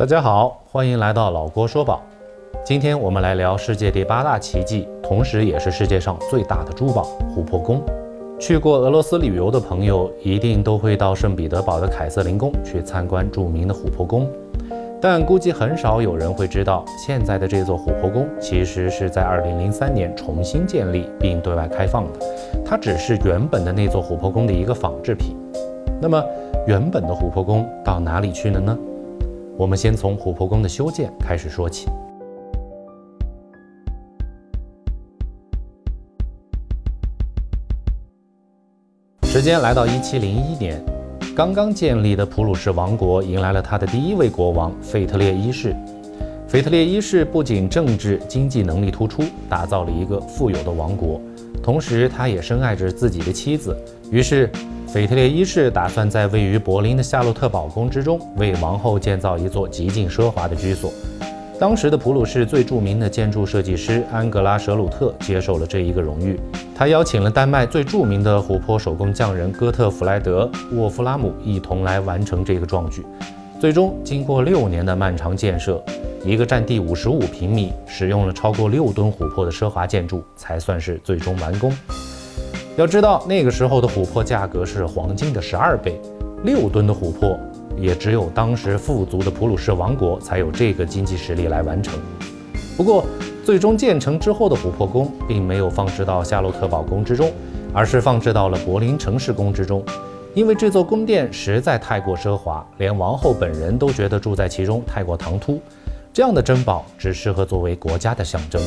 大家好，欢迎来到老郭说宝。今天我们来聊世界第八大奇迹，同时也是世界上最大的珠宝——琥珀宫。去过俄罗斯旅游的朋友，一定都会到圣彼得堡的凯瑟琳宫去参观著名的琥珀宫。但估计很少有人会知道，现在的这座琥珀宫其实是在2003年重新建立并对外开放的。它只是原本的那座琥珀宫的一个仿制品。那么，原本的琥珀宫到哪里去了呢？我们先从琥珀宫的修建开始说起。时间来到一七零一年，刚刚建立的普鲁士王国迎来了他的第一位国王腓特烈一世。腓特烈一世不仅政治经济能力突出，打造了一个富有的王国，同时他也深爱着自己的妻子，于是。腓特烈一世打算在位于柏林的夏洛特堡宫之中为王后建造一座极尽奢华的居所。当时的普鲁士最著名的建筑设计师安格拉·舍鲁特接受了这一个荣誉。他邀请了丹麦最著名的琥珀手工匠人哥特弗莱德·沃夫拉姆一同来完成这个壮举。最终，经过六年的漫长建设，一个占地五十五平米、使用了超过六吨琥珀的奢华建筑才算是最终完工。要知道，那个时候的琥珀价格是黄金的十二倍，六吨的琥珀也只有当时富足的普鲁士王国才有这个经济实力来完成。不过，最终建成之后的琥珀宫并没有放置到夏洛特堡宫之中，而是放置到了柏林城市宫之中，因为这座宫殿实在太过奢华，连王后本人都觉得住在其中太过唐突，这样的珍宝只适合作为国家的象征。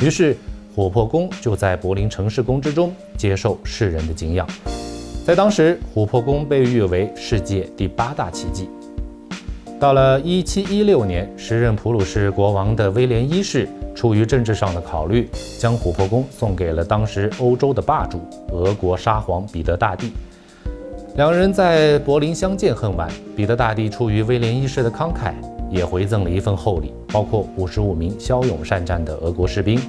于是。琥珀宫就在柏林城市宫之中接受世人的敬仰，在当时，琥珀宫被誉为世界第八大奇迹。到了1716年，时任普鲁士国王的威廉一世出于政治上的考虑，将琥珀宫送给了当时欧洲的霸主俄国沙皇彼得大帝。两人在柏林相见恨晚，彼得大帝出于威廉一世的慷慨，也回赠了一份厚礼，包括55名骁勇善战的俄国士兵。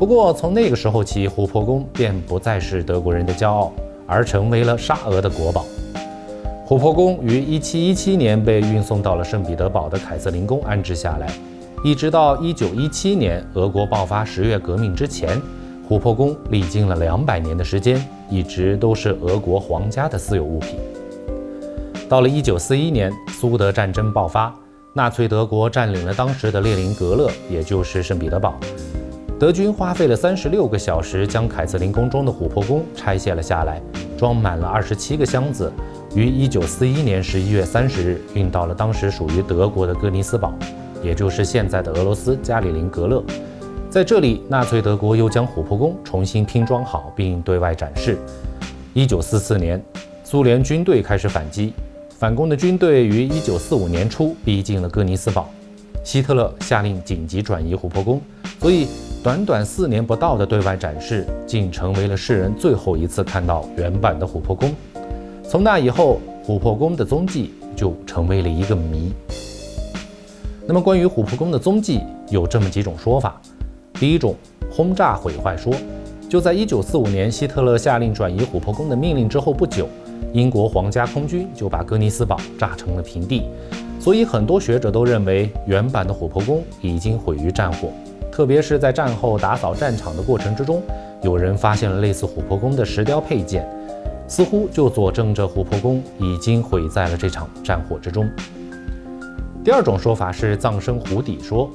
不过，从那个时候起，琥珀宫便不再是德国人的骄傲，而成为了沙俄的国宝。琥珀宫于1717年被运送到了圣彼得堡的凯瑟琳宫安置下来，一直到1917年俄国爆发十月革命之前，琥珀宫历经了两百年的时间，一直都是俄国皇家的私有物品。到了1941年，苏德战争爆发，纳粹德国占领了当时的列宁格勒，也就是圣彼得堡。德军花费了三十六个小时，将凯瑟琳宫中的琥珀宫拆卸了下来，装满了二十七个箱子，于一九四一年十一月三十日运到了当时属于德国的哥尼斯堡，也就是现在的俄罗斯加里宁格勒。在这里，纳粹德国又将琥珀宫重新拼装好，并对外展示。一九四四年，苏联军队开始反击，反攻的军队于一九四五年初逼近了哥尼斯堡，希特勒下令紧急转移琥珀宫，所以。短短四年不到的对外展示，竟成为了世人最后一次看到原版的琥珀宫。从那以后，琥珀宫的踪迹就成为了一个谜。那么，关于琥珀宫的踪迹，有这么几种说法。第一种，轰炸毁坏说，就在1945年希特勒下令转移琥珀宫的命令之后不久，英国皇家空军就把哥尼斯堡炸成了平地，所以很多学者都认为原版的琥珀宫已经毁于战火。特别是在战后打扫战场的过程之中，有人发现了类似琥珀宫的石雕配件，似乎就佐证着琥珀宫已经毁在了这场战火之中。第二种说法是葬身湖底说，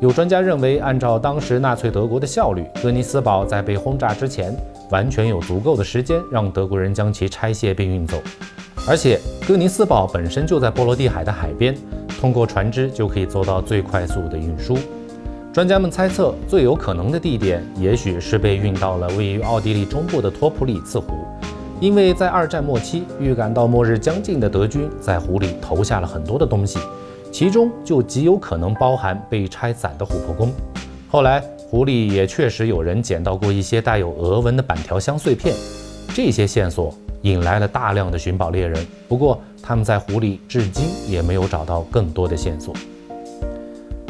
有专家认为，按照当时纳粹德国的效率，哥尼斯堡在被轰炸之前，完全有足够的时间让德国人将其拆卸并运走，而且哥尼斯堡本身就在波罗的海的海边，通过船只就可以做到最快速的运输。专家们猜测，最有可能的地点也许是被运到了位于奥地利中部的托普里茨湖，因为在二战末期，预感到末日将近的德军在湖里投下了很多的东西，其中就极有可能包含被拆散的琥珀宫。后来，湖里也确实有人捡到过一些带有俄文的板条箱碎片，这些线索引来了大量的寻宝猎人。不过，他们在湖里至今也没有找到更多的线索。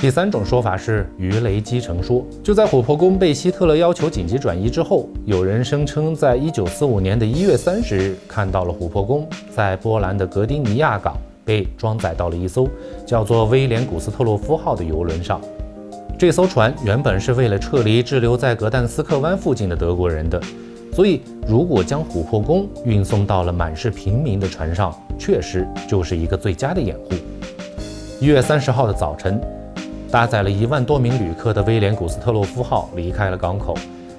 第三种说法是鱼雷击沉说。就在琥珀宫被希特勒要求紧急转移之后，有人声称，在一九四五年的一月三十日看到了琥珀宫在波兰的格丁尼亚港被装载到了一艘叫做威廉古斯特洛夫号的游轮上。这艘船原本是为了撤离滞留在格但斯克湾附近的德国人的，所以如果将琥珀宫运送到了满是平民的船上，确实就是一个最佳的掩护。一月三十号的早晨，搭载了一万多名旅客的威廉古斯特洛夫号离开了港口。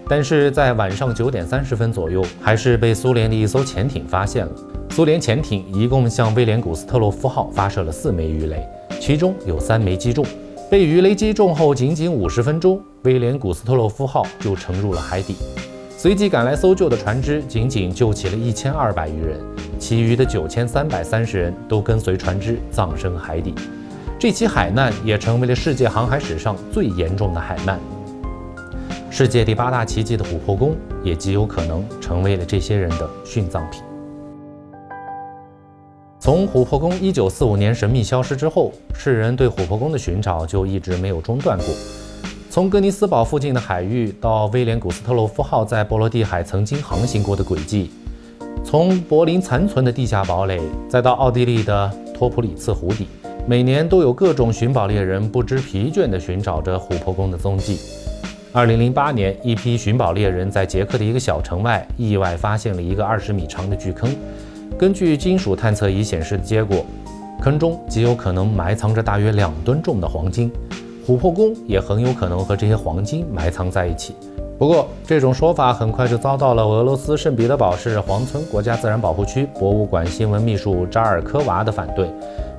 但是在晚上九点三十分左右，还是被苏联的一艘潜艇发现了。苏联潜艇一共向威廉古斯特洛夫号发射了四枚鱼雷，其中有三枚击中。被鱼雷击中后，仅仅五十分钟，威廉古斯特洛夫号就沉入了海底。随即赶来搜救的船只仅仅救起了一千二百余人，其余的九千三百三十人都跟随船只葬身海底。这起海难也成为了世界航海史上最严重的海难。世界第八大奇迹的琥珀宫，也极有可能成为了这些人的殉葬品。从琥珀宫1945年神秘消失之后，世人对琥珀宫的寻找就一直没有中断过。从格尼斯堡附近的海域到威廉古斯特洛夫号在波罗的海曾经航行过的轨迹，从柏林残存的地下堡垒，再到奥地利的托普里茨湖底，每年都有各种寻宝猎人不知疲倦地寻找着琥珀宫的踪迹。二零零八年，一批寻宝猎人在捷克的一个小城外意外发现了一个二十米长的巨坑。根据金属探测仪显示的结果，坑中极有可能埋藏着大约两吨重的黄金，琥珀宫也很有可能和这些黄金埋藏在一起。不过，这种说法很快就遭到了俄罗斯圣彼得堡市黄村国家自然保护区博物馆新闻秘书扎尔科娃的反对。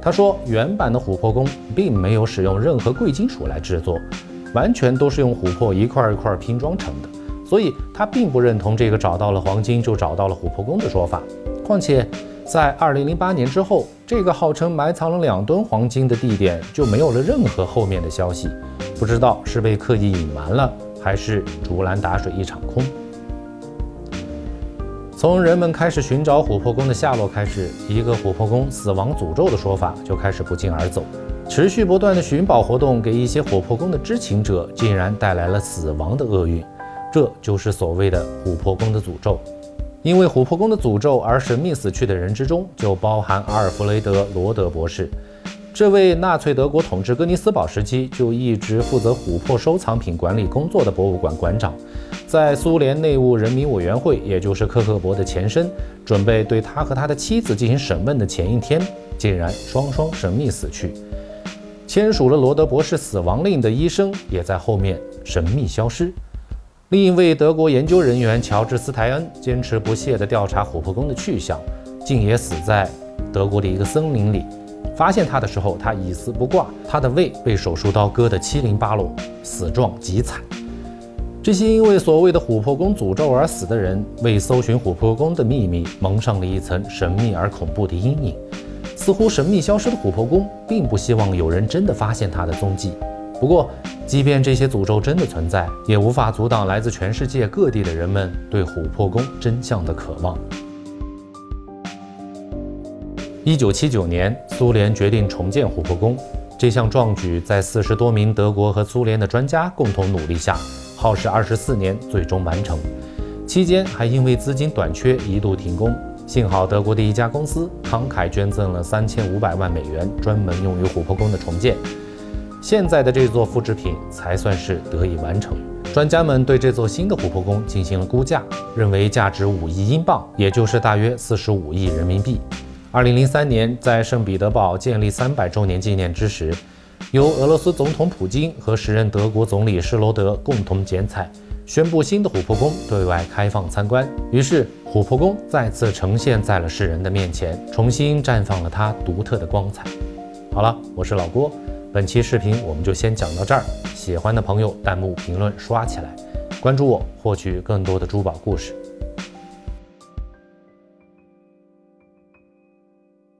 他说，原版的琥珀宫并没有使用任何贵金属来制作。完全都是用琥珀一块一块拼装成的，所以他并不认同这个找到了黄金就找到了琥珀宫的说法。况且，在2008年之后，这个号称埋藏了两吨黄金的地点就没有了任何后面的消息，不知道是被刻意隐瞒了，还是竹篮打水一场空。从人们开始寻找琥珀宫的下落开始，一个琥珀宫死亡诅咒的说法就开始不胫而走。持续不断的寻宝活动，给一些琥珀宫的知情者竟然带来了死亡的厄运，这就是所谓的琥珀宫的诅咒。因为琥珀宫的诅咒而神秘死去的人之中，就包含阿尔弗雷德·罗德博士。这位纳粹德国统治哥尼斯堡时期就一直负责琥珀收藏品管理工作的博物馆馆长，在苏联内务人民委员会，也就是克格勃的前身，准备对他和他的妻子进行审问的前一天，竟然双双神秘死去。签署了罗德博士死亡令的医生也在后面神秘消失。另一位德国研究人员乔治斯泰恩坚持不懈地调查琥珀宫的去向，竟也死在德国的一个森林里。发现他的时候，他一丝不挂，他的胃被手术刀割得七零八落，死状极惨。这些因为所谓的琥珀宫诅咒而死的人，为搜寻琥珀宫的秘密蒙上了一层神秘而恐怖的阴影。似乎神秘消失的琥珀宫，并不希望有人真的发现它的踪迹。不过，即便这些诅咒真的存在，也无法阻挡来自全世界各地的人们对琥珀宫真相的渴望。一九七九年，苏联决定重建琥珀宫，这项壮举在四十多名德国和苏联的专家共同努力下，耗时二十四年，最终完成。期间还因为资金短缺，一度停工。幸好德国的一家公司慷慨捐赠了三千五百万美元，专门用于琥珀宫的重建。现在的这座复制品才算是得以完成。专家们对这座新的琥珀宫进行了估价，认为价值五亿英镑，也就是大约四十五亿人民币。二零零三年，在圣彼得堡建立三百周年纪念之时，由俄罗斯总统普京和时任德国总理施罗德共同剪彩。宣布新的琥珀宫对外开放参观，于是琥珀宫再次呈现在了世人的面前，重新绽放了它独特的光彩。好了，我是老郭，本期视频我们就先讲到这儿。喜欢的朋友弹幕评论刷起来，关注我获取更多的珠宝故事。